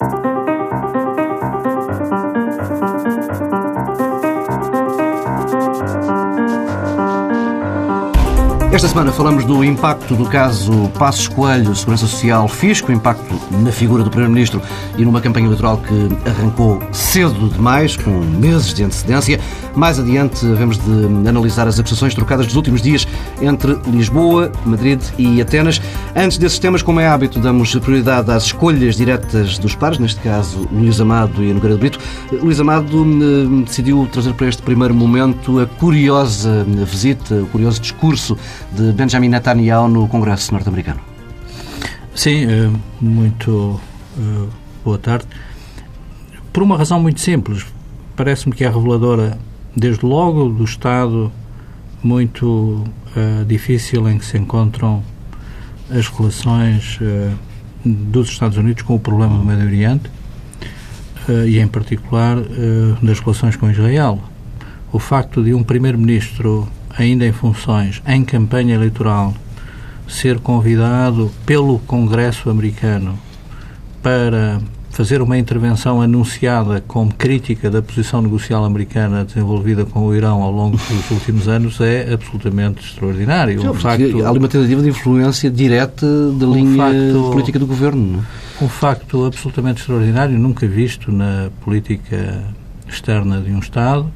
Thank you. Esta semana falamos do impacto do caso Passos Coelho, Segurança Social, Fisco, impacto na figura do Primeiro-Ministro e numa campanha eleitoral que arrancou cedo demais, com meses de antecedência. Mais adiante, havemos de analisar as acusações trocadas dos últimos dias entre Lisboa, Madrid e Atenas. Antes desses temas, como é hábito, damos prioridade às escolhas diretas dos pares, neste caso Luís Amado e Nogueira de Brito. Luís Amado eh, decidiu trazer para este primeiro momento a curiosa visita, o curioso discurso de Benjamin Netanyahu no Congresso norte-americano. Sim, eh, muito eh, boa tarde. Por uma razão muito simples, parece-me que é reveladora, desde logo, do estado muito uh, difícil em que se encontram as relações dos Estados Unidos com o problema do Médio Oriente uh, e, em particular, das relações com Israel. O facto de um primeiro-ministro ainda em funções, em campanha eleitoral, ser convidado pelo Congresso americano para fazer uma intervenção anunciada como crítica da posição negocial americana desenvolvida com o Irão ao longo dos últimos anos é absolutamente extraordinário. Sim, facto, há ali uma tentativa de influência direta da um linha facto, política do governo. É? Um facto absolutamente extraordinário, nunca visto na política externa de um Estado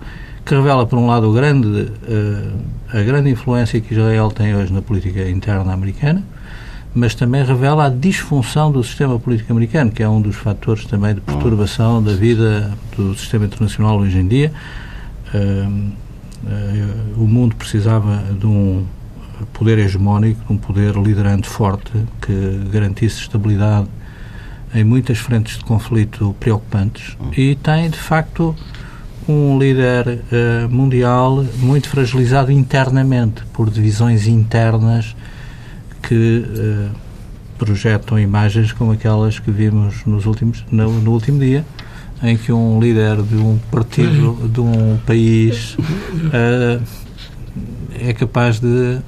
que revela, por um lado, grande, uh, a grande influência que Israel tem hoje na política interna americana, mas também revela a disfunção do sistema político americano, que é um dos fatores também de perturbação da vida do sistema internacional hoje em dia. Uh, uh, o mundo precisava de um poder hegemónico, de um poder liderante forte que garantisse estabilidade em muitas frentes de conflito preocupantes e tem, de facto, um líder uh, mundial muito fragilizado internamente por divisões internas que uh, projetam imagens como aquelas que vimos nos últimos, no, no, último dia, em que um líder de um partido, de um país, uh, é capaz de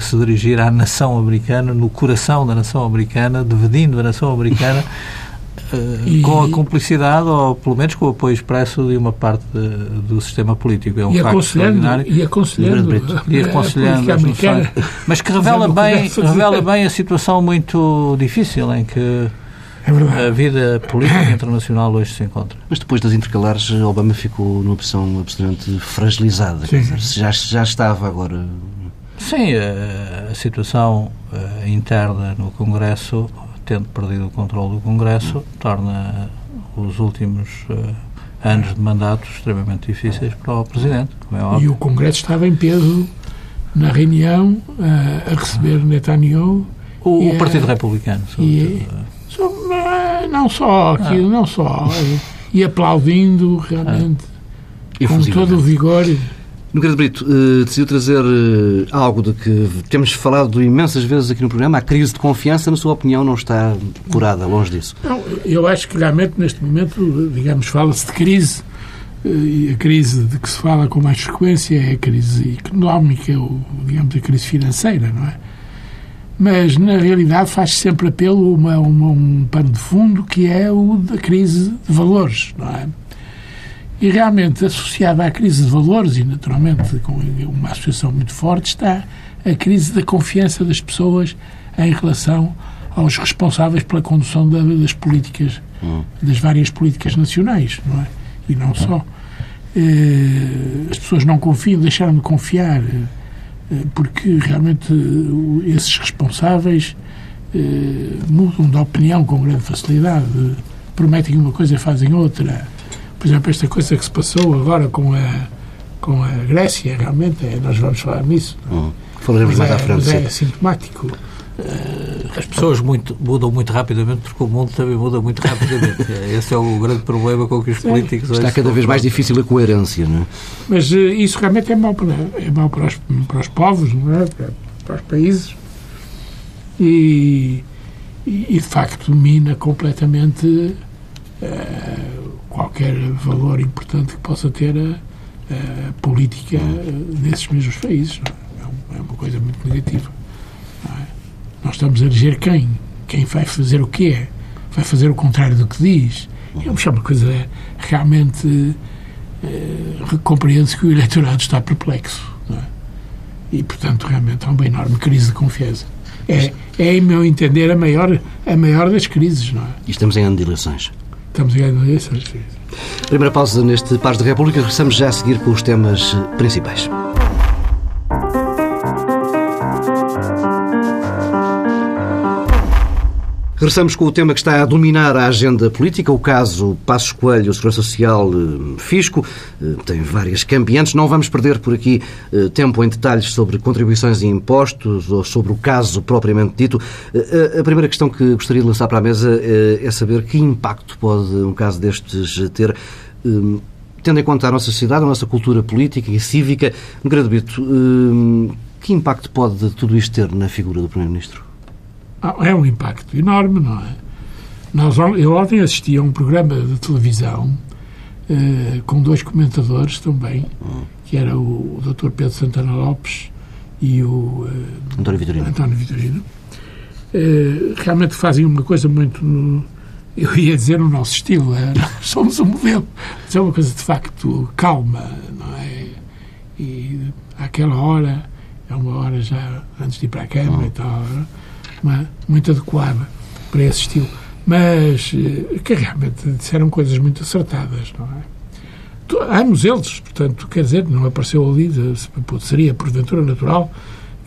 se dirigir à nação americana, no coração da nação americana, dividindo a nação americana e, com a cumplicidade ou pelo menos com o apoio expresso de uma parte de, do sistema político. É um e facto extraordinário. E aconselhando. E aconselhando. mas que revela bem, revela bem a situação muito difícil em que é a vida política internacional hoje se encontra. Mas depois das intercalares, Obama ficou numa posição absolutamente fragilizada. Dizer, já, já estava agora. Sim, a, a situação a, interna no Congresso tendo perdido o controle do Congresso, torna os últimos uh, anos de mandato extremamente difíceis para o Presidente, como é óbvio. E o Congresso estava em peso na reunião uh, a receber Netanyahu. O, o Partido Republicano, e, so, não só aquilo, ah. não só. E aplaudindo realmente ah. com todo o vigor. Nogueira de Brito uh, decidiu trazer uh, algo de que temos falado imensas vezes aqui no programa, a crise de confiança, na sua opinião, não está curada, longe disso? Não, eu acho que realmente neste momento, digamos, fala-se de crise, uh, e a crise de que se fala com mais frequência é a crise económica, ou, digamos, a crise financeira, não é? Mas, na realidade, faz sempre apelo a uma, uma, um pano de fundo que é o da crise de valores, não é? E realmente, associada à crise de valores, e naturalmente com uma associação muito forte, está a crise da confiança das pessoas em relação aos responsáveis pela condução das políticas, hum. das várias políticas nacionais, não é? E não só. Eh, as pessoas não confiam, deixaram de confiar, eh, porque realmente eh, esses responsáveis mudam de opinião com grande facilidade, prometem uma coisa e fazem outra por exemplo, esta coisa que se passou agora com a, com a Grécia, realmente, é, nós vamos falar nisso. Uhum. Falaremos mais é, à frente. Mas é sintomático. As pessoas muito, mudam muito rapidamente porque o mundo também muda muito rapidamente. Esse é o grande problema com que os políticos Está cada vez mais difícil a coerência, não é? Mas uh, isso realmente é mau para, é mau para, os, para os povos, não é? Para, para os países. E, e, de facto, mina completamente uh, qualquer valor importante que possa ter a, a política desses mesmos países. É? é, uma coisa muito negativa. É? Nós estamos a eleger quem? Quem vai fazer o quê? vai fazer o contrário do que diz. É uma coisa realmente eh, compreende-se que o eleitorado está perplexo. É? E, portanto, realmente há uma enorme crise de confiança. É, é, em meu entender, a maior, a maior das crises, não é? E estamos em ano de eleições. Estamos de eleições, sim. Primeira pausa neste Paz da República. Regressamos já a seguir com os temas principais. Regressamos com o tema que está a dominar a agenda política, o caso Passos Coelho, Segurança Social, eh, Fisco. Eh, tem várias cambiantes. Não vamos perder por aqui eh, tempo em detalhes sobre contribuições e impostos ou sobre o caso propriamente dito. A primeira questão que gostaria de lançar para a mesa é saber que impacto pode um caso destes ter tendo em conta a nossa sociedade, a nossa cultura política e cívica, Grande que impacto pode tudo isto ter na figura do Primeiro-Ministro? Ah, é um impacto enorme, não é? Nós, eu ontem assisti a um programa de televisão uh, com dois comentadores também, que era o, o Dr. Pedro Santana Lopes e o uh, António Vitorino. António Vitorino. Uh, realmente fazem uma coisa muito, no, eu ia dizer, no nosso estilo. É, somos um modelo. Mas é uma coisa de facto calma, não é? E àquela hora, é uma hora já antes de ir para a cama e tal. Não é? muito adequada para esse estilo. Mas eh, que realmente disseram coisas muito acertadas, não é? Ambos eles, portanto, quer dizer, não apareceu ali, seria porventura natural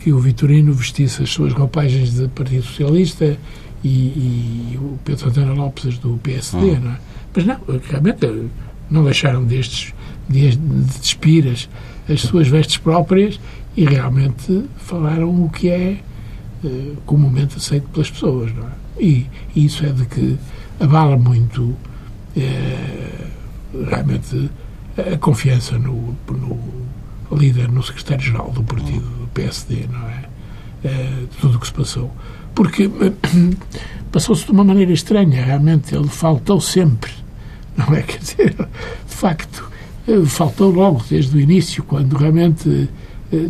que o Vitorino vestisse as suas roupagens de Partido Socialista e, e o Pedro Santana Lopes do PSD, não é? Mas não, realmente não deixaram destes de, de despir as, as suas vestes próprias e realmente falaram o que é eh, comumente aceito pelas pessoas. Não é? e, isso é de que abala muito eh, realmente a confiança no, no líder, no secretário-geral do partido do PSD, não é? De tudo o que se passou. Porque passou-se de uma maneira estranha, realmente. Ele faltou sempre, não é? Quer dizer, de facto, faltou logo desde o início, quando realmente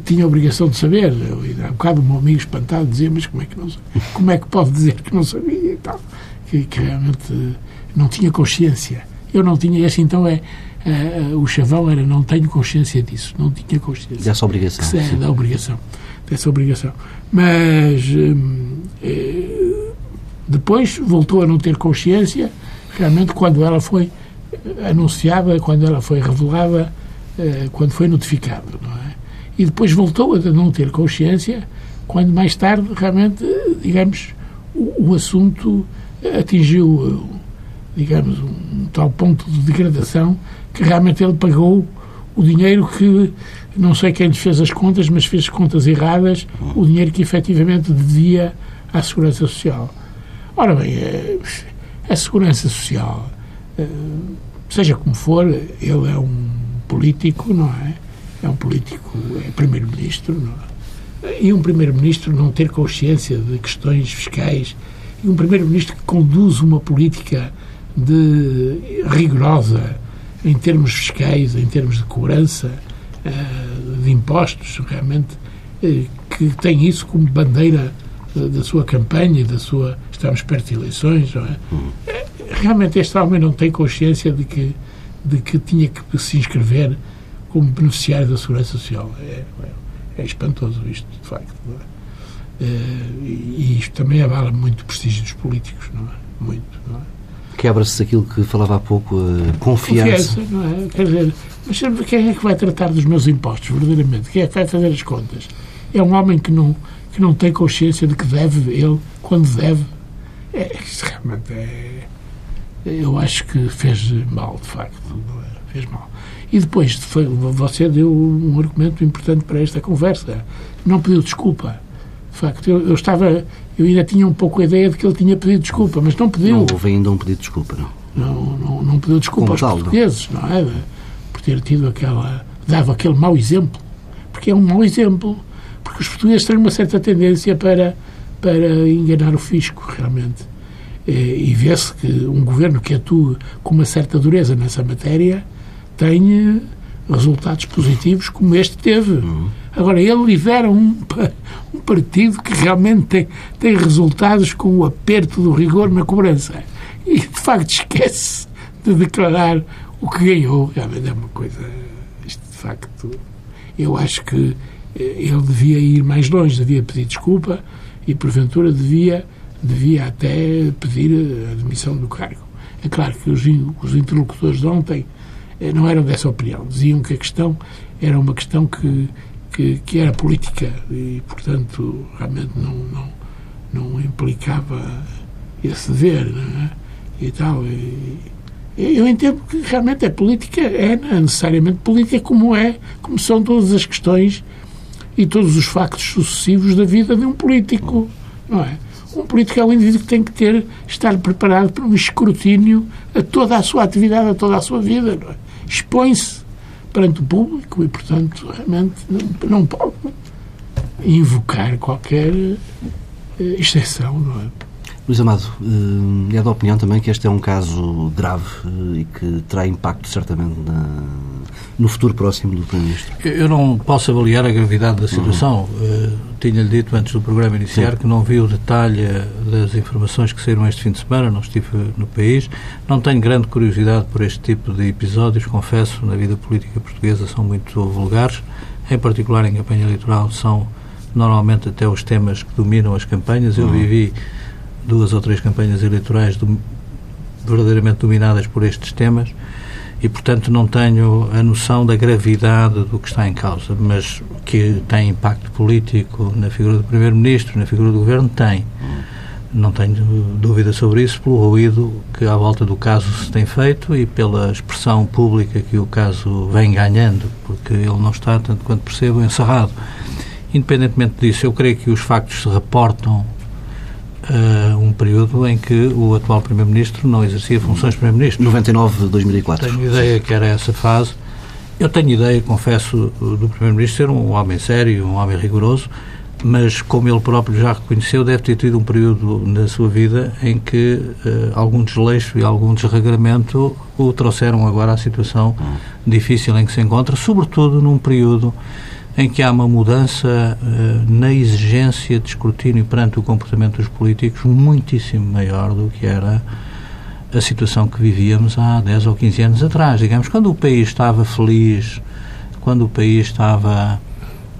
tinha a obrigação de saber. Há um bocado o meu amigo espantado dizia, mas como é que, não, como é que pode dizer que não sabia e tal? Que, que realmente não tinha consciência. Eu não tinha, esse então é, é, o chavão era não tenho consciência disso, não tinha consciência. Dessa obrigação. Que, é, da obrigação, dessa obrigação. Mas hum, é, depois voltou a não ter consciência, realmente quando ela foi anunciada, quando ela foi revelada, quando foi notificada, não é? E depois voltou a não ter consciência quando mais tarde realmente, digamos, o, o assunto atingiu, digamos, um tal ponto de degradação que realmente ele pagou o dinheiro que não sei quem lhe fez as contas, mas fez contas erradas, o dinheiro que efetivamente devia à Segurança Social. Ora bem, eh, a Segurança Social, eh, seja como for, ele é um político, não é? É um político, é primeiro-ministro, é? e um primeiro-ministro não ter consciência de questões fiscais, e um primeiro-ministro que conduz uma política de rigorosa em termos fiscais, em termos de cobrança eh, de impostos, realmente, eh, que tem isso como bandeira da sua campanha e da sua. Estamos perto de eleições, não é? Hum. Eh, realmente este homem não tem consciência de que, de que tinha que se inscrever como beneficiário da Segurança Social. É, é, é espantoso isto, de facto. É? e isto também abala muito o prestígio dos políticos, não é? Muito, não é? Quebra-se aquilo que falava há pouco, a confiança. Confiança, não é? Quer dizer, mas quem é que vai tratar dos meus impostos, verdadeiramente? Quem é que vai fazer as contas? É um homem que não, que não tem consciência de que deve, ele, quando deve. É, realmente é. Eu acho que fez mal, de facto. É? Fez mal. E depois foi, você deu um argumento importante para esta conversa. Não pediu desculpa. De facto, eu, eu, estava. Eu ainda tinha um pouco a ideia de que ele tinha pedido desculpa, mas não pediu. Não houve ainda um pedido de desculpa, não. Não, não, não pediu desculpa Como aos tal, portugueses, não, não é? Por ter tido aquela. dava aquele mau exemplo. Porque é um mau exemplo. Porque os portugueses têm uma certa tendência para, para enganar o fisco, realmente. E vê-se que um governo que atua com uma certa dureza nessa matéria tenha resultados positivos como este teve. Uhum. Agora, ele lidera um, um partido que realmente tem, tem resultados com o aperto do rigor na cobrança. facto esquece de declarar o que ganhou. Realmente é uma coisa. Isto, de facto, eu acho que eh, ele devia ir mais longe, devia pedir desculpa e, porventura, devia, devia até pedir a admissão do cargo. É claro que os, os interlocutores de ontem eh, não eram dessa opinião. Diziam que a questão era uma questão que, que, que era política e, portanto, realmente não, não, não implicava esse dever é? e tal. E, eu entendo que realmente a política é necessariamente política como é, como são todas as questões e todos os factos sucessivos da vida de um político, não é? Um político é um indivíduo que tem que ter, estar preparado para um escrutínio a toda a sua atividade, a toda a sua vida, não é? Expõe-se perante o público e, portanto, realmente não, não pode invocar qualquer eh, exceção, não é? Luís Amado, eh, é da opinião também que este é um caso grave eh, e que terá impacto certamente na, no futuro próximo do Primeiro-Ministro? Eu não posso avaliar a gravidade da situação. Uhum. Tinha-lhe dito antes do programa iniciar Sim. que não vi o detalhe das informações que saíram este fim de semana, não estive no país. Não tenho grande curiosidade por este tipo de episódios, confesso, na vida política portuguesa são muito vulgares, em particular em campanha eleitoral, são normalmente até os temas que dominam as campanhas. Eu uhum. vivi duas ou três campanhas eleitorais do, verdadeiramente dominadas por estes temas e, portanto, não tenho a noção da gravidade do que está em causa, mas que tem impacto político na figura do Primeiro-Ministro, na figura do Governo, tem. Não tenho dúvida sobre isso, pelo ruído que à volta do caso se tem feito e pela expressão pública que o caso vem ganhando, porque ele não está, tanto quanto percebo, encerrado. Independentemente disso, eu creio que os factos se reportam uh, um período em que o atual Primeiro-Ministro não exercia funções de Primeiro-Ministro. 99-2004. Tenho ideia que era essa fase. Eu tenho ideia, confesso, do Primeiro-Ministro ser um homem sério, um homem rigoroso, mas, como ele próprio já reconheceu, deve ter tido um período na sua vida em que uh, algum desleixo e algum desregramento o trouxeram agora à situação hum. difícil em que se encontra, sobretudo num período em que há uma mudança uh, na exigência de escrutínio perante o comportamento dos políticos muitíssimo maior do que era a situação que vivíamos há 10 ou 15 anos atrás. Digamos, quando o país estava feliz, quando o país estava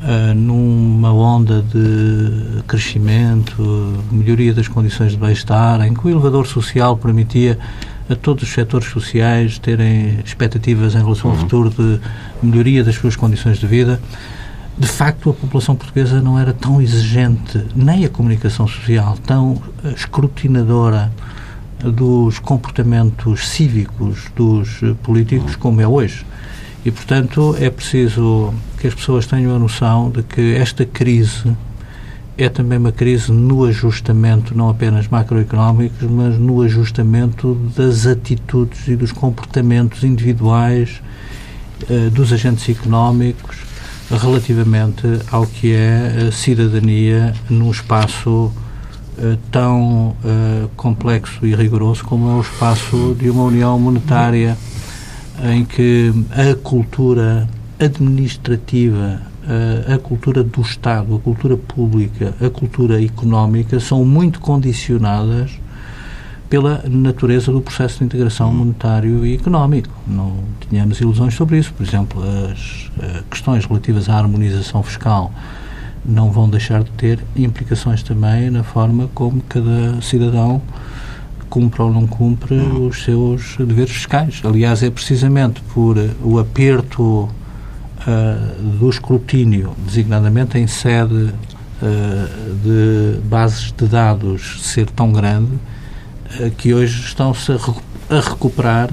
uh, numa onda de crescimento, melhoria das condições de bem-estar, em que o elevador social permitia a todos os setores sociais terem expectativas em relação ao uhum. futuro de melhoria das suas condições de vida, de facto a população portuguesa não era tão exigente, nem a comunicação social, tão escrutinadora dos comportamentos cívicos dos políticos como é hoje. E, portanto, é preciso que as pessoas tenham a noção de que esta crise é também uma crise no ajustamento, não apenas macroeconómicos, mas no ajustamento das atitudes e dos comportamentos individuais eh, dos agentes económicos relativamente ao que é a cidadania num espaço uh, tão uh, complexo e rigoroso como é o espaço de uma união monetária em que a cultura administrativa, uh, a cultura do Estado, a cultura pública, a cultura económica são muito condicionadas pela natureza do processo de integração monetário e económico. Não tínhamos ilusões sobre isso. Por exemplo, as uh, questões relativas à harmonização fiscal não vão deixar de ter implicações também na forma como cada cidadão cumpre ou não cumpre os seus deveres fiscais. Aliás, é precisamente por o aperto uh, do escrutínio, designadamente em sede uh, de bases de dados ser tão grande, eh, que hoje estão-se a, recuperar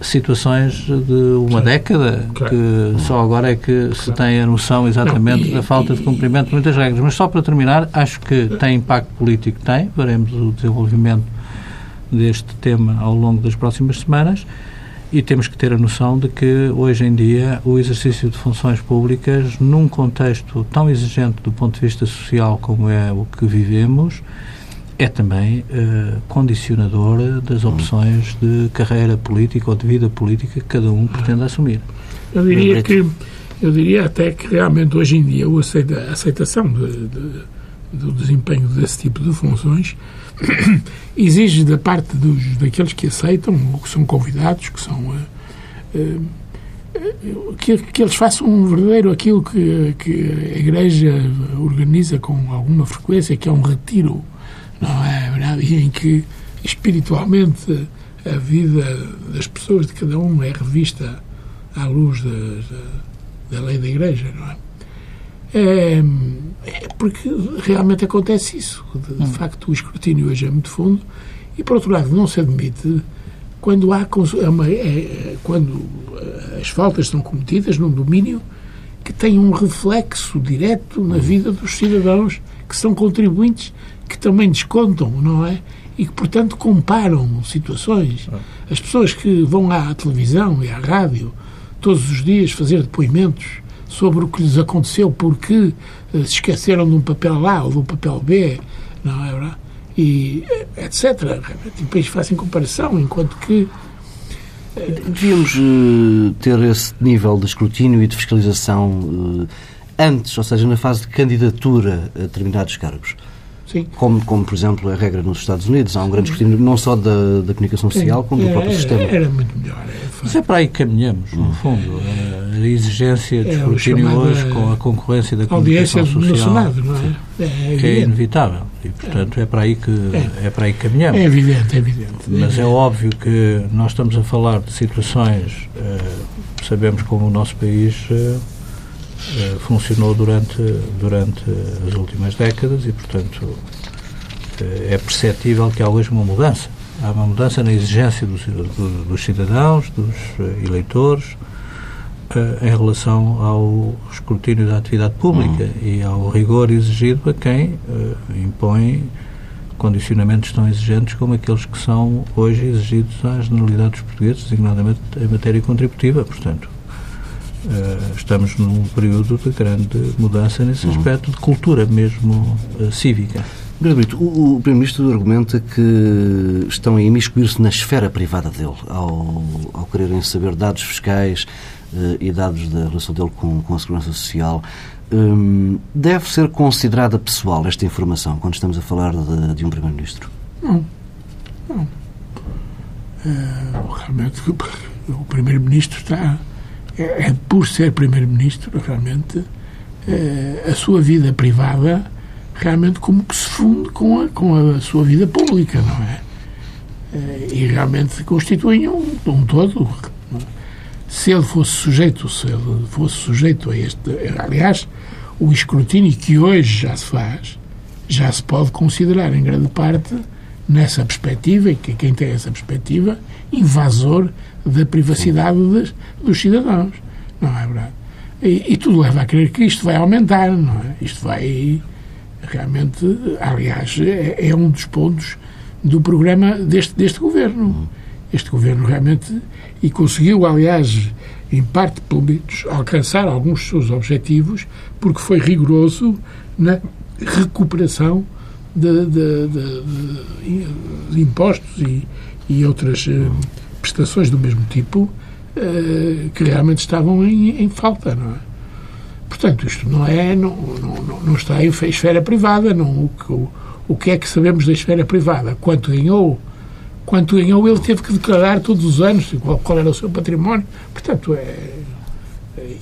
situações de uma década claro. que só agora é que se tem a noção exatamente Não, e, da falta de cumprimento de muitas regras. Mas só para terminar, acho que tem impacto político, tem, veremos o desenvolvimento deste tema ao longo das próximas semanas e temos que ter a noção de que hoje em dia o exercício de funções públicas num contexto tão exigente do ponto de vista social como é o que vivemos é também uh, condicionador das opções de carreira política ou de vida política que cada um pretende assumir. Eu diria que eu diria até que realmente hoje em dia a aceitação de, de, do desempenho desse tipo de funções exige da parte dos, daqueles que aceitam, ou que são convidados, que são. Uh, uh, que, que, eles façam um verdadeiro aquilo que, que, a Igreja organiza com alguma frequência, que é um retiro, não é verdade? E em que espiritualmente a vida das pessoas, de cada um, é revista à luz da, da, da lei da Igreja, não é? É, é porque realmente acontece isso. De, de hum. facto, o escrutínio hoje é muito fundo e, por outro lado, não se admite quando há é uma, é, é, quando eh, as faltas são cometidas num domínio que tem um reflexo direto na vida dos cidadãos que são contribuintes que também descontam, não é? E que, portanto, comparam situações. Ah. As pessoas que vão à televisão e à rádio todos os dias fazer depoimentos sobre o que lhes aconteceu porque eh, se esqueceram de um papel A ou de um papel B, não é verdade? E eh, etc. E depois fazem comparação, enquanto que Devíamos uh, ter esse nível de escrutínio e de fiscalização uh, antes, ou seja, na fase de candidatura a determinados cargos. Sim. Como, como, por exemplo, a regra nos Estados Unidos. Há um grande escrutínio não só da, da comunicação social, como do próprio era, sistema. Era muito melhor. É, Mas é para aí que caminhamos, no fundo. A exigência de é escrutínio hoje com a concorrência da comunicação social Senado, não é? É, é inevitável. E, portanto, é para aí que, é. é para aí que caminhamos. É evidente, é evidente. Mas é óbvio que nós estamos a falar de situações, uh, sabemos como o nosso país... Uh, eh, funcionou durante, durante as últimas décadas e, portanto, eh, é perceptível que há hoje uma mudança. Há uma mudança na exigência dos, dos cidadãos, dos eh, eleitores, em relação ao escrutínio da atividade pública uhum. e ao rigor exigido a quem impõe condicionamentos tão exigentes como aqueles que são hoje exigidos à generalidade dos portugueses, designadamente em matéria contributiva. Portanto, estamos num período de grande mudança nesse uhum. aspecto de cultura mesmo uh, cívica. Brito, o, o Primeiro-Ministro argumenta que estão a imiscuir-se na esfera privada dele ao, ao quererem saber dados fiscais uh, e dados da relação dele com, com a Segurança Social. Um, deve ser considerada pessoal esta informação quando estamos a falar de, de um Primeiro-Ministro? Não. Não. realmente, o Primeiro-Ministro está é, é, por ser Primeiro-Ministro, realmente, é, a sua vida privada realmente como que se funde com a, com a sua vida pública, não é? é e realmente constituem um, um todo. Se ele fosse sujeito, se ele fosse sujeito a este, aliás, o escrutínio que hoje já se faz, já se pode considerar em grande parte nessa perspectiva, e que quem tem essa perspectiva, invasor da privacidade dos, dos cidadãos. Não é verdade? E, e, tudo leva a crer que isto vai aumentar, não é? Isto vai realmente, aliás, é, é um dos pontos do programa deste, deste governo. Este governo realmente, e conseguiu, aliás, em parte, pelo menos, alcançar alguns dos seus objetivos, porque foi rigoroso na recuperação de, de, de impostos e, e outras eh, prestações do mesmo tipo uh, que realmente estavam em, em, falta, não é? Portanto, isto não é, não, não, não está em esfera privada, não, o, o, o que é que sabemos da esfera privada? Quanto ganhou? Quanto ganhou, ele teve que declarar todos os anos qual, qual era o seu património. Portanto, é,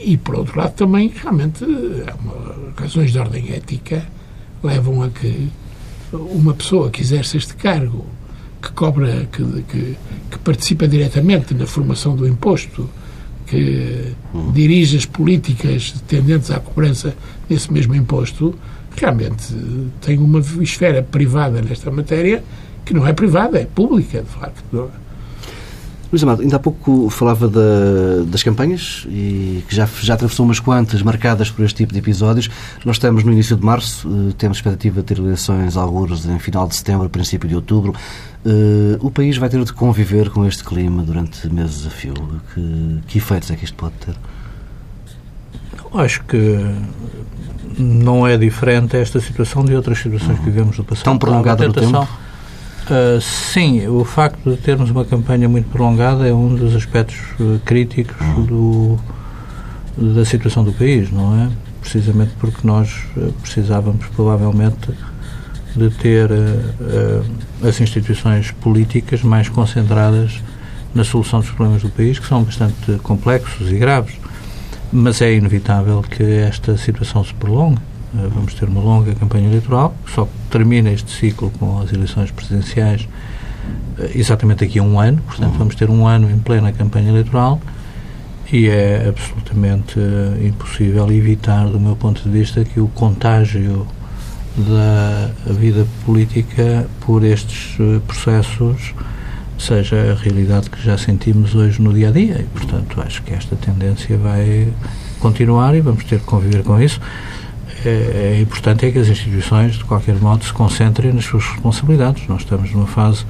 e por outro lado também realmente razões de ordem ética levam a que uma pessoa que exerce este cargo que cobra, que, que, que participa diretamente na formação do imposto, que hum. dirige as políticas tendentes à cobrança desse mesmo imposto, realmente tem uma esfera privada nesta matéria que não é privada, é pública, de facto. Luís Amado, ainda há pouco falava da, das campanhas e que já, já atravessou umas quantas marcadas por este tipo de episódios. Nós estamos no início de março, eh, temos expectativa de ter eleições alguns em final de setembro, princípio de outubro. Uh, o país vai ter de conviver com este clima durante meses a fio. Que, que efeitos é que isto pode ter? Acho que não é diferente esta situação de outras situações uhum. que vivemos no passado. Tão prolongada no tempo? Uh, sim, o facto de termos uma campanha muito prolongada é um dos aspectos uh, críticos do, da situação do país, não é? Precisamente porque nós uh, precisávamos, provavelmente, de ter uh, as instituições políticas mais concentradas na solução dos problemas do país, que são bastante complexos e graves. Mas é inevitável que esta situação se prolongue. Uh, vamos ter uma longa campanha eleitoral, só termina este ciclo com as eleições presidenciais uh, exatamente daqui a um ano, portanto, uhum. vamos ter um ano em plena campanha eleitoral e é absolutamente impossível evitar, do meu ponto de vista, que o contágio da vida política por estes eh, processos seja a realidade que já sentimos hoje no dia a dia e, portanto, acho que esta tendência vai continuar e vamos ter que conviver com isso. É, é importante é que as instituições, de qualquer modo, se concentrem nas suas responsabilidades. Nós estamos numa fase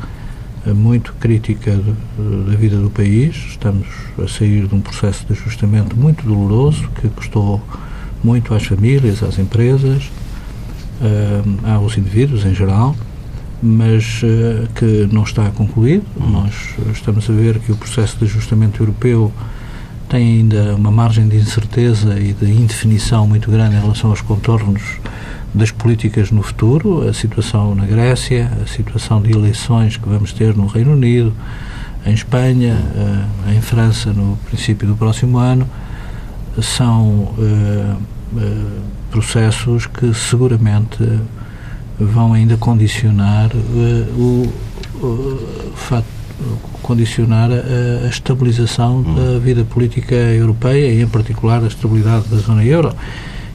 eh, muito crítica da vida do país, estamos a sair de um processo de ajustamento muito doloroso que custou muito às famílias, às empresas, uh, aos indivíduos em geral, mas uh, que não está concluído. Nós estamos a ver que o processo de ajustamento europeu tem ainda uma margem de incerteza e de indefinição muito grande em relação aos contornos das políticas no futuro, a situação na Grécia, a situação de eleições que vamos ter no Reino Unido, em Espanha, uh, em França no princípio do próximo ano, são uh, uh, processos que seguramente vão ainda condicionar o fato condicionar a, a estabilização hum. da vida política europeia e, em particular, a estabilidade da zona euro.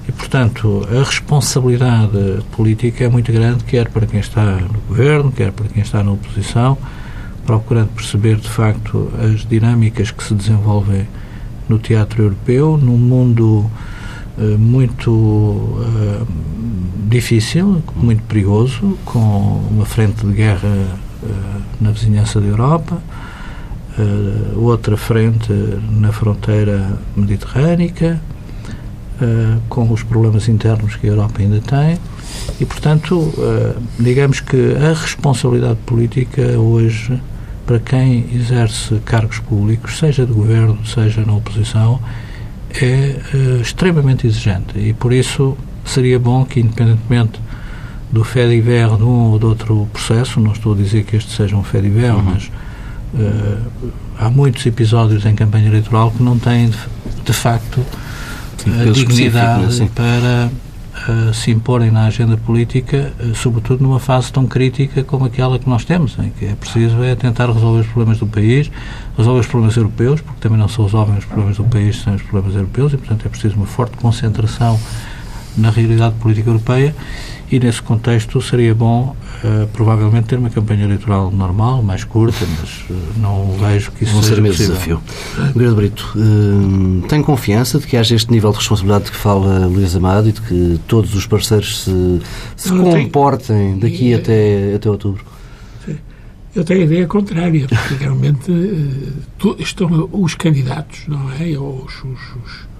E, portanto, a responsabilidade política é muito grande, quer para quem está no governo, quer para quem está na oposição, procurando perceber, de facto, as dinâmicas que se desenvolvem no teatro europeu, num mundo eh, muito uh, difícil, muito perigoso, com uma frente de guerra na vizinhança da Europa, uh, outra frente na fronteira mediterrânica, com os problemas internos que a Europa ainda tem. E, portanto, digamos que a responsabilidade política hoje, para quem exerce cargos públicos, seja de governo, seja na oposição, é extremamente exigente e por isso seria bom que, independentemente do fé de um ou de outro processo, não estou a dizer que este seja um fé de ver, uhum. mas uh, há muitos episódios em campanha eleitoral que não têm, de, de facto, Sim, a dignidade para uh, se imporem na agenda política, uh, sobretudo numa fase tão crítica como aquela que nós temos, em que é preciso é tentar resolver os problemas do país, resolver os problemas europeus, porque também não se resolvem os problemas do país sem os problemas europeus, e, portanto, é preciso uma forte concentração na realidade política europeia e nesse contexto seria bom uh, provavelmente ter uma campanha eleitoral normal, mais curta, mas uh, não vejo que isso Vão seja ser possível. desafio. Guilherme Brito, uh, tem confiança de que haja este nível de responsabilidade de que fala Luís Amado e de que todos os parceiros se, se comportem daqui até, até outubro? Eu tenho a ideia contrária, porque realmente estão os candidatos, não é? Os, os, os,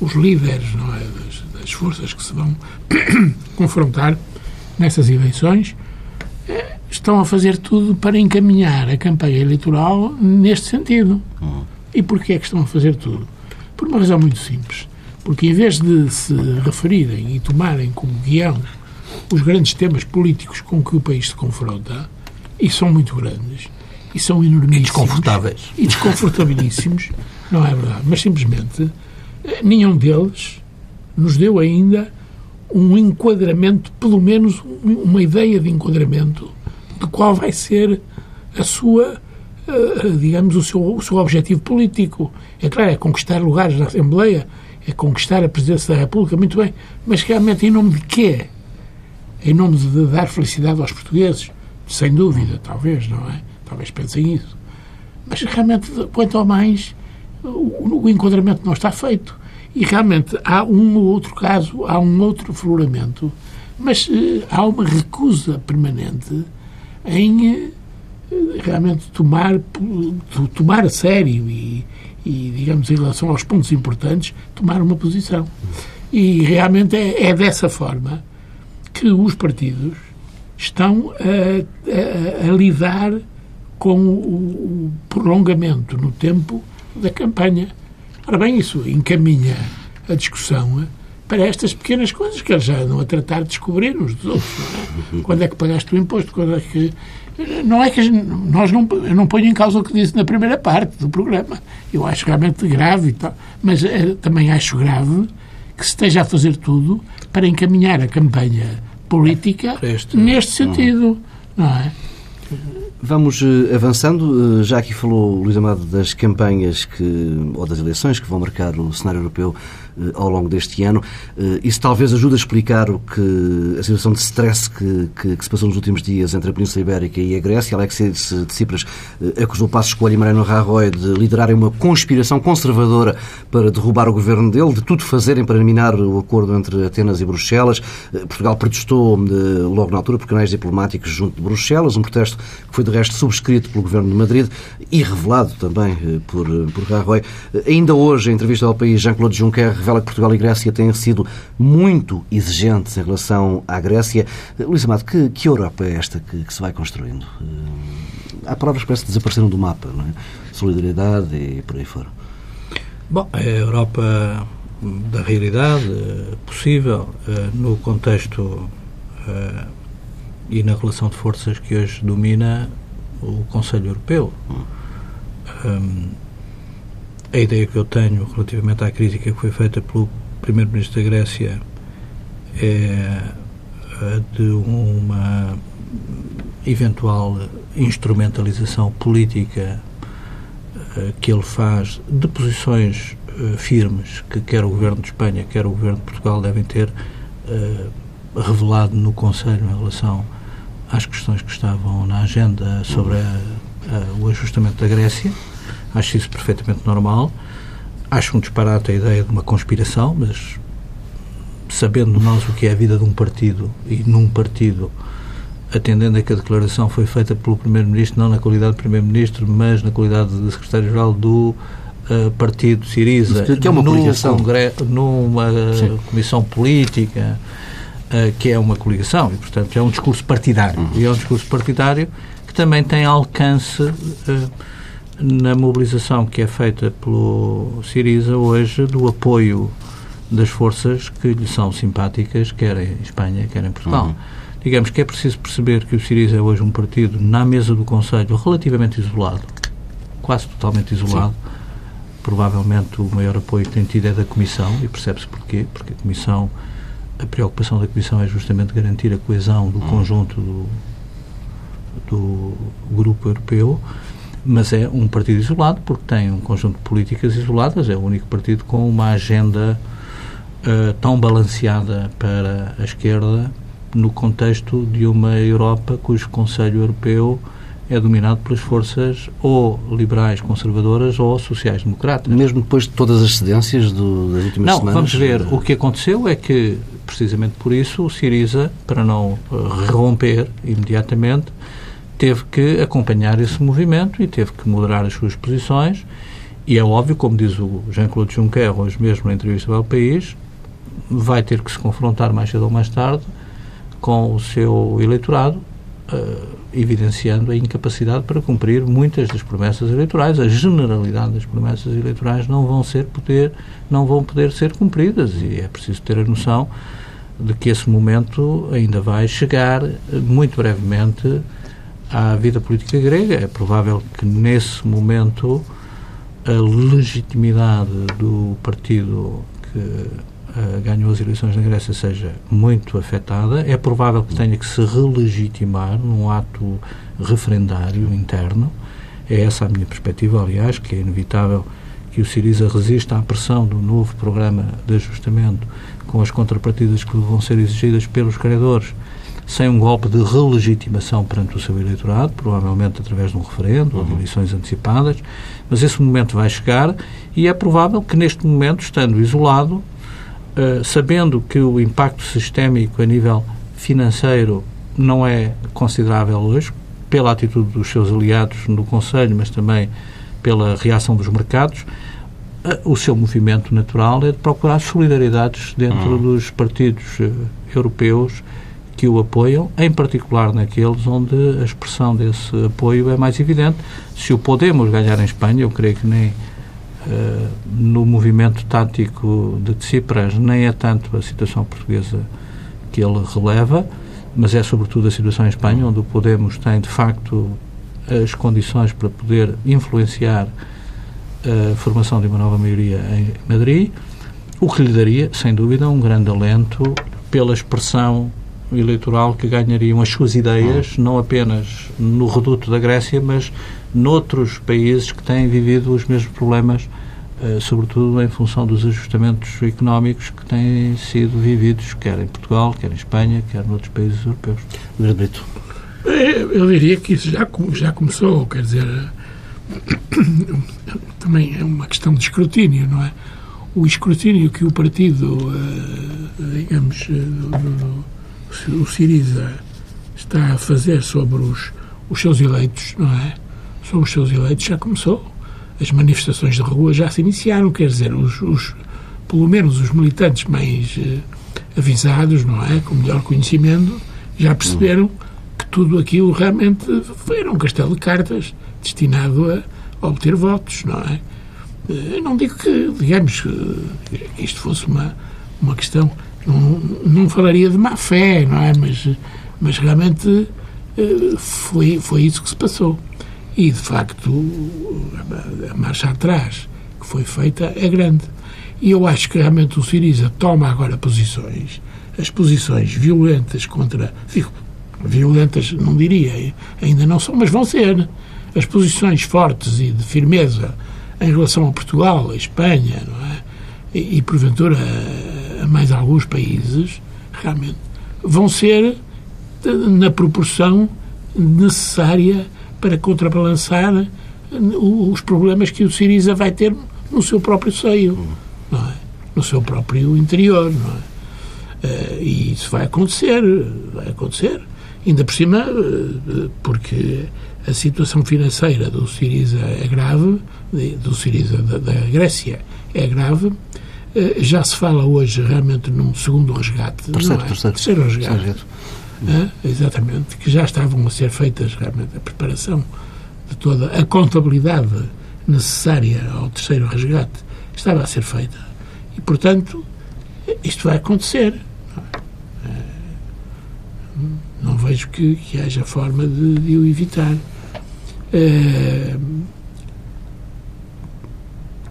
os líderes, é? Das, das forças que se vão confrontar nessas eleições eh, estão a fazer tudo para encaminhar a campanha eleitoral neste sentido. Uhum. E porquê é que estão a fazer tudo? Por uma razão muito simples. Porque em vez de se referirem e tomarem como guião os grandes temas políticos com que o país se confronta, e são muito grandes, e são enormíssimos. E desconfortáveis. E desconfortabilíssimos, não é verdade. Mas simplesmente nenhum deles nos deu ainda um enquadramento, pelo menos uma ideia de enquadramento de qual vai ser a sua, eh, digamos, o seu, o seu objetivo político. É claro, é conquistar lugares na Assembleia, é conquistar a presidência da República, muito bem, mas realmente em nome de quê? Em nome de dar felicidade aos portugueses? Sem dúvida, talvez, não é? Talvez pensem isso. Mas realmente, quanto ao mais, o, o enquadramento não está feito. E realmente há um ou outro caso, há um outro floramento, mas uh, há uma recusa permanente em uh, realmente tomar, tomar a sério e, e, digamos, em relação aos pontos importantes, tomar uma posição. E realmente é, é dessa forma que os partidos estão a, a, a lidar com o, o prolongamento no tempo da campanha Ora bem, isso encaminha a discussão para estas pequenas coisas que eles já andam a tratar de descobrir uns dos outros. É? Quando é que pagaste o imposto? Quando é que. Não é que nós não, eu não ponho em causa o que disse na primeira parte do programa. Eu acho realmente grave e tal. Mas é, também acho grave que se esteja a fazer tudo para encaminhar a campanha política este... neste sentido. Não é? Vamos uh, avançando. Uh, já aqui falou Luís Amado das campanhas que, ou das eleições que vão marcar o cenário europeu ao longo deste ano. Isso talvez ajude a explicar o que a situação de stress que, que, que, se passou nos últimos dias entre a Península Ibérica e a Grécia. Alexis Tsipras acusou Passos Escolha e Mariano Rajoy de liderarem uma conspiração conservadora para derrubar o governo dele, de tudo fazerem para eliminar o acordo entre Atenas e Bruxelas. Portugal protestou logo na altura por canais diplomáticos junto de Bruxelas, um protesto que foi de resto subscrito pelo Governo de Madrid e revelado também eh, por, eh, por Rajoy. Eh, ainda hoje, em entrevista ao país, Jean-Claude Juncker revela que Portugal e Grécia têm sido muito exigentes em relação à Grécia. Luís Amado, que, que Europa é esta que, que se vai construindo? Há palavras que parecem desapareceram do mapa, não é? Solidariedade e por aí fora. Bom, a Europa da realidade possível no contexto e na relação de forças que hoje domina o Conselho Europeu. Um, a ideia que eu tenho relativamente à crítica que foi feita pelo Primeiro-Ministro da Grécia é de uma eventual instrumentalização política uh, que ele faz de posições uh, firmes que quer o Governo de Espanha, quer o Governo de Portugal devem ter uh, revelado no Conselho em relação às questões que estavam na agenda sobre a, a, o ajustamento da Grécia. Acho isso perfeitamente normal. Acho um disparate a ideia de uma conspiração, mas sabendo nós o que é a vida de um partido e num partido, atendendo a que a declaração foi feita pelo Primeiro-Ministro, não na qualidade de Primeiro-Ministro, mas na qualidade de Secretário-Geral do uh, Partido Siriza, que é uma congresso, numa Sim. comissão política, uh, que é uma coligação e, portanto, é um discurso partidário. Uhum. E é um discurso partidário que também tem alcance uh, na mobilização que é feita pelo Siriza hoje do apoio das forças que lhe são simpáticas, quer em Espanha, quer em Portugal. Uhum. Digamos que é preciso perceber que o Siriza é hoje um partido na mesa do Conselho relativamente isolado, quase totalmente isolado. Sim. Provavelmente o maior apoio que tem tido é da Comissão, e percebe-se porquê, porque a Comissão a preocupação da Comissão é justamente garantir a coesão do conjunto do, do grupo europeu, mas é um partido isolado porque tem um conjunto de políticas isoladas, é o único partido com uma agenda uh, tão balanceada para a esquerda no contexto de uma Europa cujo Conselho Europeu é dominado pelas forças ou liberais conservadoras ou sociais-democratas. Mesmo depois de todas as cedências do, das últimas não, semanas? Não, vamos ver. O que aconteceu é que, precisamente por isso, o Siriza, para não eh, romper imediatamente, teve que acompanhar esse movimento e teve que moderar as suas posições. E é óbvio, como diz o Jean-Claude Juncker hoje mesmo na entrevista ao país, vai ter que se confrontar mais cedo ou mais tarde com o seu eleitorado uh, evidenciando a incapacidade para cumprir muitas das promessas eleitorais. A generalidade das promessas eleitorais não vão ser poder, não vão poder ser cumpridas e é preciso ter a noção de que esse momento ainda vai chegar muito brevemente à vida política grega. É provável que nesse momento a legitimidade do partido que uh, ganhou as eleições na Grécia seja muito afetada. É provável que tenha que se relegitimar num ato referendário interno. É essa a minha perspectiva, aliás, que é inevitável que o Siriza resista à pressão do novo programa de ajustamento com as contrapartidas que vão ser exigidas pelos credores, sem um golpe de relegitimação perante o seu eleitorado, provavelmente através de um referendo uhum. ou de uhum. eleições antecipadas, mas esse momento vai chegar e é provável que neste momento, estando isolado, uh, sabendo que o impacto sistémico a nível financeiro não é considerável hoje, pela atitude dos seus aliados no Conselho, mas também pela reação dos mercados, uh, o seu movimento natural é de procurar solidariedades dentro uhum. dos partidos uh, europeus que o apoiam, em particular naqueles onde a expressão desse apoio é mais evidente. Se o Podemos ganhar em Espanha, eu creio que nem uh, no movimento tático de Tsipras nem é tanto a situação portuguesa que ele releva, mas é sobretudo a situação em Espanha, onde o Podemos tem de facto as condições para poder influenciar a formação de uma nova maioria em Madrid, o que lhe daria, sem dúvida, um grande alento pela expressão eleitoral que ganhariam as suas ideias, não apenas no reduto da Grécia, mas noutros países que têm vivido os mesmos problemas, eh, sobretudo em função dos ajustamentos económicos que têm sido vividos, quer em Portugal, quer em Espanha, quer noutros países europeus. Brito. Eu diria que isso já, já começou, quer dizer, também é uma questão de escrutínio, não é? O escrutínio que o partido, eh, digamos, eh, o Siriza está a fazer sobre os, os seus eleitos, não é? Sobre os seus eleitos já começou. As manifestações de rua já se iniciaram, quer dizer, os, os pelo menos os militantes mais uh, avisados, não é? Com melhor conhecimento, já perceberam que tudo aquilo realmente era um castelo de cartas destinado a obter votos, não é? Eu não digo que, digamos, que isto fosse uma, uma questão, não, não falaria de má fé, não é? Mas, mas realmente eh, foi, foi isso que se passou. E, de facto, a marcha atrás que foi feita é grande. E eu acho que realmente o Siriza toma agora posições, as posições violentas contra. Violentas não diria, ainda não são, mas vão ser. As posições fortes e de firmeza em relação a Portugal, a Espanha, não é? E, e porventura mais alguns países, realmente, vão ser na proporção necessária para contrabalançar os problemas que o Siriza vai ter no seu próprio seio, não é? no seu próprio interior. Não é? Eh, e isso vai acontecer, vai acontecer. Ainda por cima, eh, porque a situação financeira do Siriza é grave, do Siriza da, da Grécia é grave, eh, já se fala hoje realmente num segundo resgate. Terceiro, é? terceiro. terceiro resgate. Terceiro. É, exatamente, que já estavam a ser feitas realmente a preparação de toda a contabilidade necessária ao terceiro resgate estava a ser feita. E, portanto, isto vai acontecer. Não, é? não vejo que, que, haja forma de, de o evitar. É,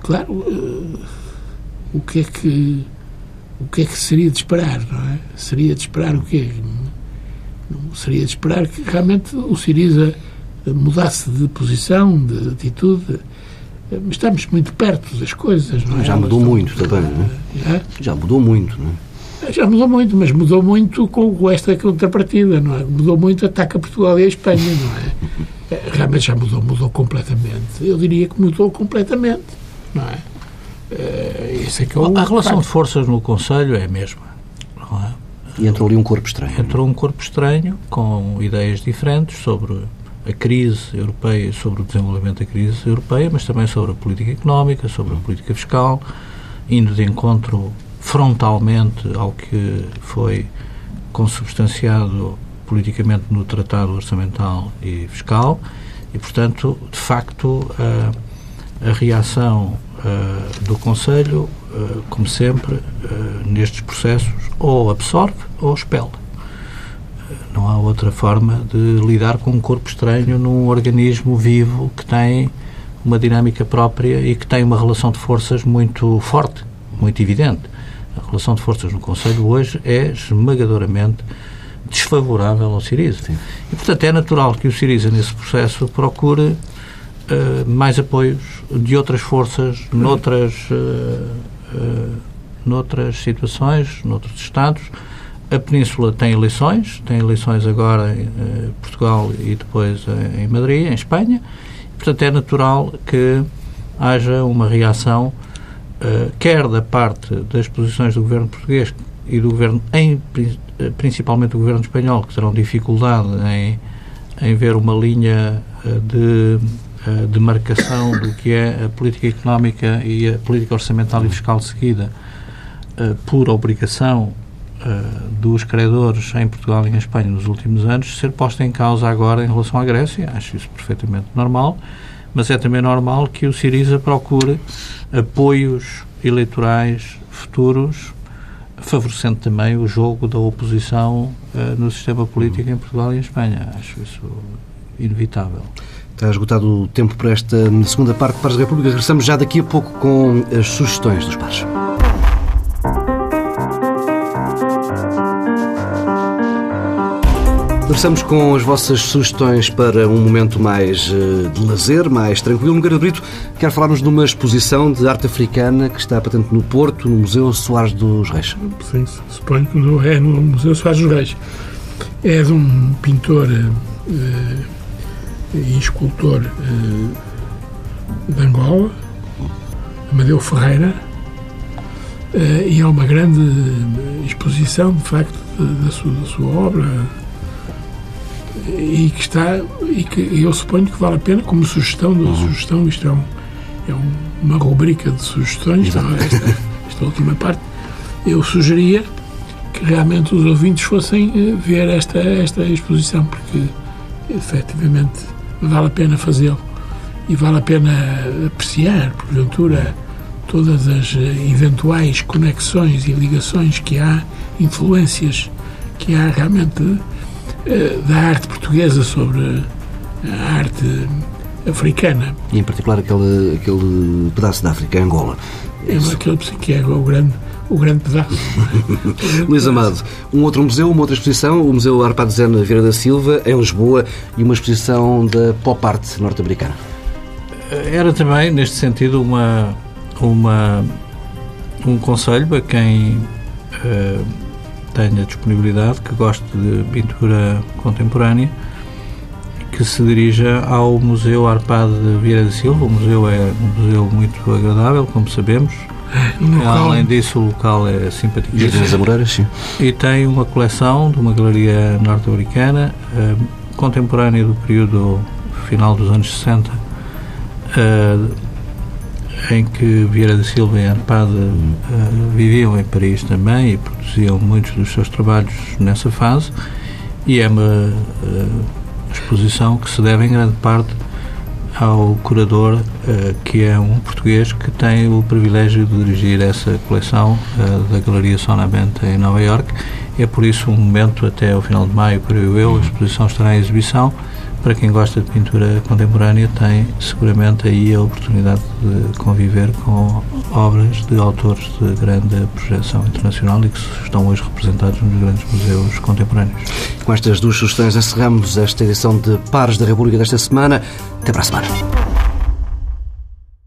claro, o que é que o que é que seria de esperar, não é? Seria de esperar o quê? Não seria de esperar que realmente o Siriza mudasse de posição, de atitude. Estamos muito perto das coisas, não é? Já mudou muito também, não é? Já mudou muito, não é? Já mudou muito, mas mudou muito com esta contrapartida, não é? Mudou muito, ataca Portugal e a Espanha, não é? Realmente já mudou, mudou completamente. Eu diria que mudou completamente, não é? Isso é que é o a relação de forças no Conselho é a mesma, não é? E entrou ali um corpo estranho. Entrou um corpo estranho, com ideias diferentes sobre a crise europeia, sobre o desenvolvimento da crise europeia, mas também sobre a política económica, sobre a política fiscal, indo de encontro frontalmente ao que foi consubstanciado politicamente no Tratado Orçamental e Fiscal e, portanto, de facto, a, a reação uh, do Conselho, uh, como sempre, uh, nestes processos, ou absorve ou expele. Não há outra forma de lidar com um corpo estranho num organismo vivo que tem uma dinâmica própria e que tem uma relação de forças muito forte, muito evidente. A relação de forças no Conselho hoje é esmagadoramente desfavorável ao Siriza. E, portanto, é natural que o Siriza, nesse processo, procure uh, mais apoios de outras forças, noutras, uh, noutras situações, noutros Estados, a Península tem eleições, tem eleições agora em Portugal e depois em Madrid, em Espanha. Portanto, é natural que haja uma reação, quer da parte das posições do governo português e do governo, em, principalmente do governo espanhol, que terão dificuldade em, em ver uma linha de demarcação do que é a política económica e a política orçamental e fiscal seguida por obrigação uh, dos credores em Portugal e em Espanha nos últimos anos ser posta em causa agora em relação à Grécia. Acho isso perfeitamente normal, mas é também normal que o Siriza procure apoios eleitorais futuros, favorecendo também o jogo da oposição uh, no sistema político em Portugal e em Espanha. Acho isso inevitável. Está esgotado o tempo para esta segunda parte de Pares da República. Regressamos já daqui a pouco com as sugestões dos pares. Começamos com as vossas sugestões para um momento mais eh, de lazer, mais tranquilo. No Brito, quero falarmos de uma exposição de arte africana que está patente no Porto, no Museu Soares dos Reis. Sim, suponho que é no Museu Soares dos Reis. É de um pintor eh, e escultor eh, de Angola, Amadeu Ferreira, e é uma grande exposição, de facto, da sua, da sua obra e que está e que eu suponho que vale a pena como sugestão uhum. sugestão. Isto é, um, é um, uma rubrica de sugestões esta, esta, última parte. Eu sugeria que realmente os ouvintes fossem eh, ver esta esta exposição porque efetivamente vale a pena fazê-lo e vale a pena apreciar porventura todas as eventuais conexões e ligações que há influências que há realmente eh, da arte portuguesa sobre a arte africana. E em particular aquele, aquele pedaço da África, Angola. É aquele que é o grande, o grande pedaço. Luís Amado, um outro museu, uma outra exposição, o Museu Arpado Zena Vieira da Silva, em Lisboa, e uma exposição da pop art norte-americana. Era também, neste sentido, uma, uma, um conselho a quem uh, tenha disponibilidade, que goste de pintura contemporânea, que se dirija ao Museu Arpade de Vieira da Silva. O museu é um museu muito agradável, como sabemos. Além disso, o local é simpático. E tem uma coleção de uma galeria norte-americana, eh, contemporânea do período final dos anos 60, eh, em que Vieira da Silva e Arpade uh, viviam em Paris também e produziam muitos dos seus trabalhos nessa fase e é uma uh, exposição que se deve em grande parte ao curador uh, que é um português que tem o privilégio de dirigir essa coleção da Galeria Sonamente em Nova York é por isso um momento até ao final de maio, creio eu, a exposição estará em exibição para quem gosta de pintura contemporânea, tem seguramente aí a oportunidade de conviver com obras de autores de grande projeção internacional e que estão hoje representados nos grandes museus contemporâneos. Com estas duas sugestões encerramos esta edição de Pares da República desta semana. Até para a semana.